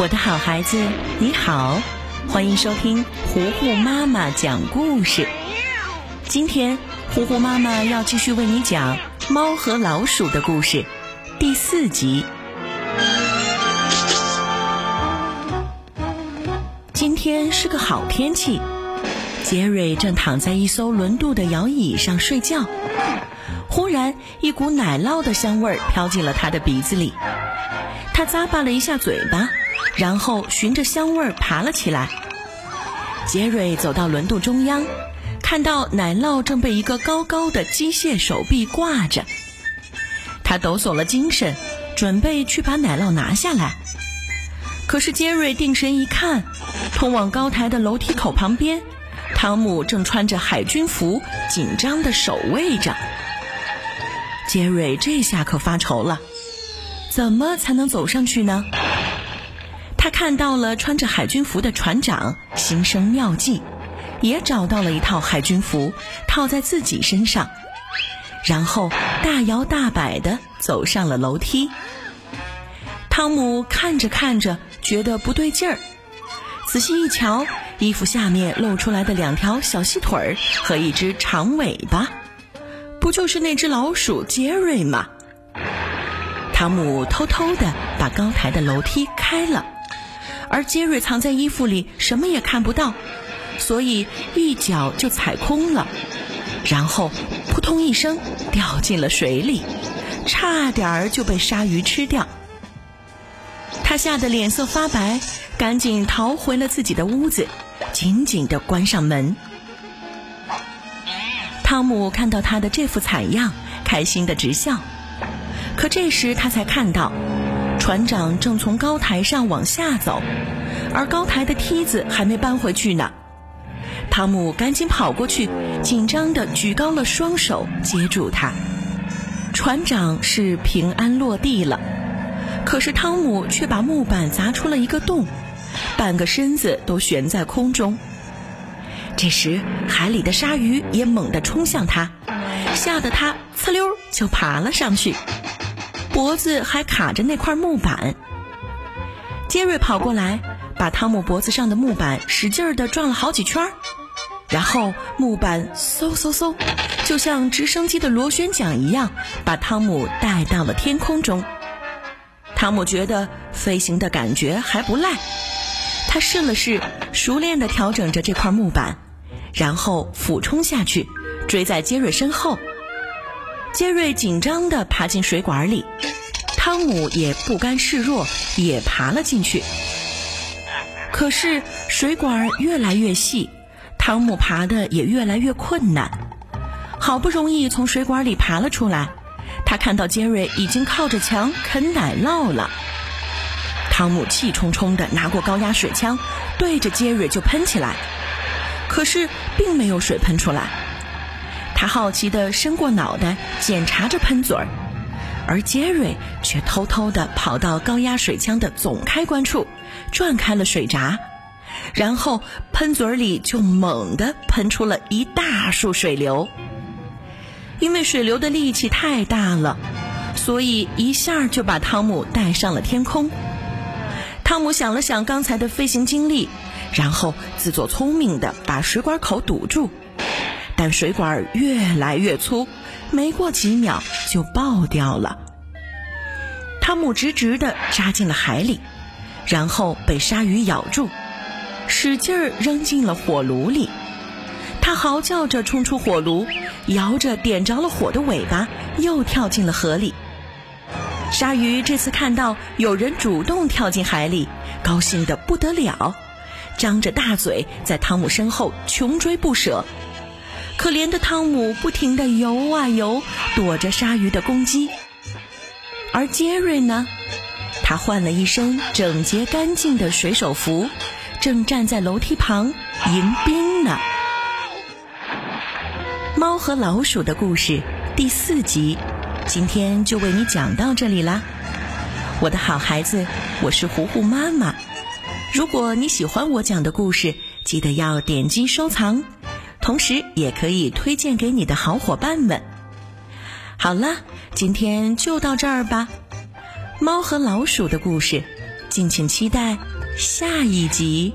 我的好孩子，你好，欢迎收听糊糊妈妈讲故事。今天，糊糊妈妈要继续为你讲《猫和老鼠的故事》第四集。今天是个好天气，杰瑞正躺在一艘轮渡的摇椅上睡觉。忽然，一股奶酪的香味儿飘进了他的鼻子里，他咂巴了一下嘴巴。然后循着香味儿爬了起来。杰瑞走到轮渡中央，看到奶酪正被一个高高的机械手臂挂着。他抖擞了精神，准备去把奶酪拿下来。可是杰瑞定神一看，通往高台的楼梯口旁边，汤姆正穿着海军服，紧张地守卫着。杰瑞这下可发愁了，怎么才能走上去呢？他看到了穿着海军服的船长，心生妙计，也找到了一套海军服套在自己身上，然后大摇大摆地走上了楼梯。汤姆看着看着，觉得不对劲儿，仔细一瞧，衣服下面露出来的两条小细腿儿和一只长尾巴，不就是那只老鼠杰瑞吗？汤姆偷偷地把高台的楼梯开了。而杰瑞藏在衣服里，什么也看不到，所以一脚就踩空了，然后扑通一声掉进了水里，差点儿就被鲨鱼吃掉。他吓得脸色发白，赶紧逃回了自己的屋子，紧紧地关上门。汤姆看到他的这副惨样，开心的直笑。可这时他才看到。船长正从高台上往下走，而高台的梯子还没搬回去呢。汤姆赶紧跑过去，紧张地举高了双手接住他。船长是平安落地了，可是汤姆却把木板砸出了一个洞，半个身子都悬在空中。这时，海里的鲨鱼也猛地冲向他，吓得他呲溜就爬了上去。脖子还卡着那块木板，杰瑞跑过来，把汤姆脖子上的木板使劲儿地转了好几圈，然后木板嗖嗖嗖，就像直升机的螺旋桨一样，把汤姆带到了天空中。汤姆觉得飞行的感觉还不赖，他试了试，熟练地调整着这块木板，然后俯冲下去，追在杰瑞身后。杰瑞紧张地爬进水管里，汤姆也不甘示弱，也爬了进去。可是水管越来越细，汤姆爬的也越来越困难。好不容易从水管里爬了出来，他看到杰瑞已经靠着墙啃奶酪了。汤姆气冲冲地拿过高压水枪，对着杰瑞就喷起来，可是并没有水喷出来。他好奇地伸过脑袋检查着喷嘴儿，而杰瑞却偷偷地跑到高压水枪的总开关处，转开了水闸，然后喷嘴里就猛地喷出了一大束水流。因为水流的力气太大了，所以一下就把汤姆带上了天空。汤姆想了想刚才的飞行经历，然后自作聪明地把水管口堵住。但水管越来越粗，没过几秒就爆掉了。汤姆直直地扎进了海里，然后被鲨鱼咬住，使劲儿扔进了火炉里。他嚎叫着冲出火炉，摇着点着了火的尾巴，又跳进了河里。鲨鱼这次看到有人主动跳进海里，高兴得不得了，张着大嘴在汤姆身后穷追不舍。可怜的汤姆不停地游啊游，躲着鲨鱼的攻击。而杰瑞呢？他换了一身整洁干净的水手服，正站在楼梯旁迎宾呢。猫和老鼠的故事第四集，今天就为你讲到这里啦。我的好孩子，我是糊糊妈妈。如果你喜欢我讲的故事，记得要点击收藏。同时，也可以推荐给你的好伙伴们。好了，今天就到这儿吧。猫和老鼠的故事，敬请期待下一集。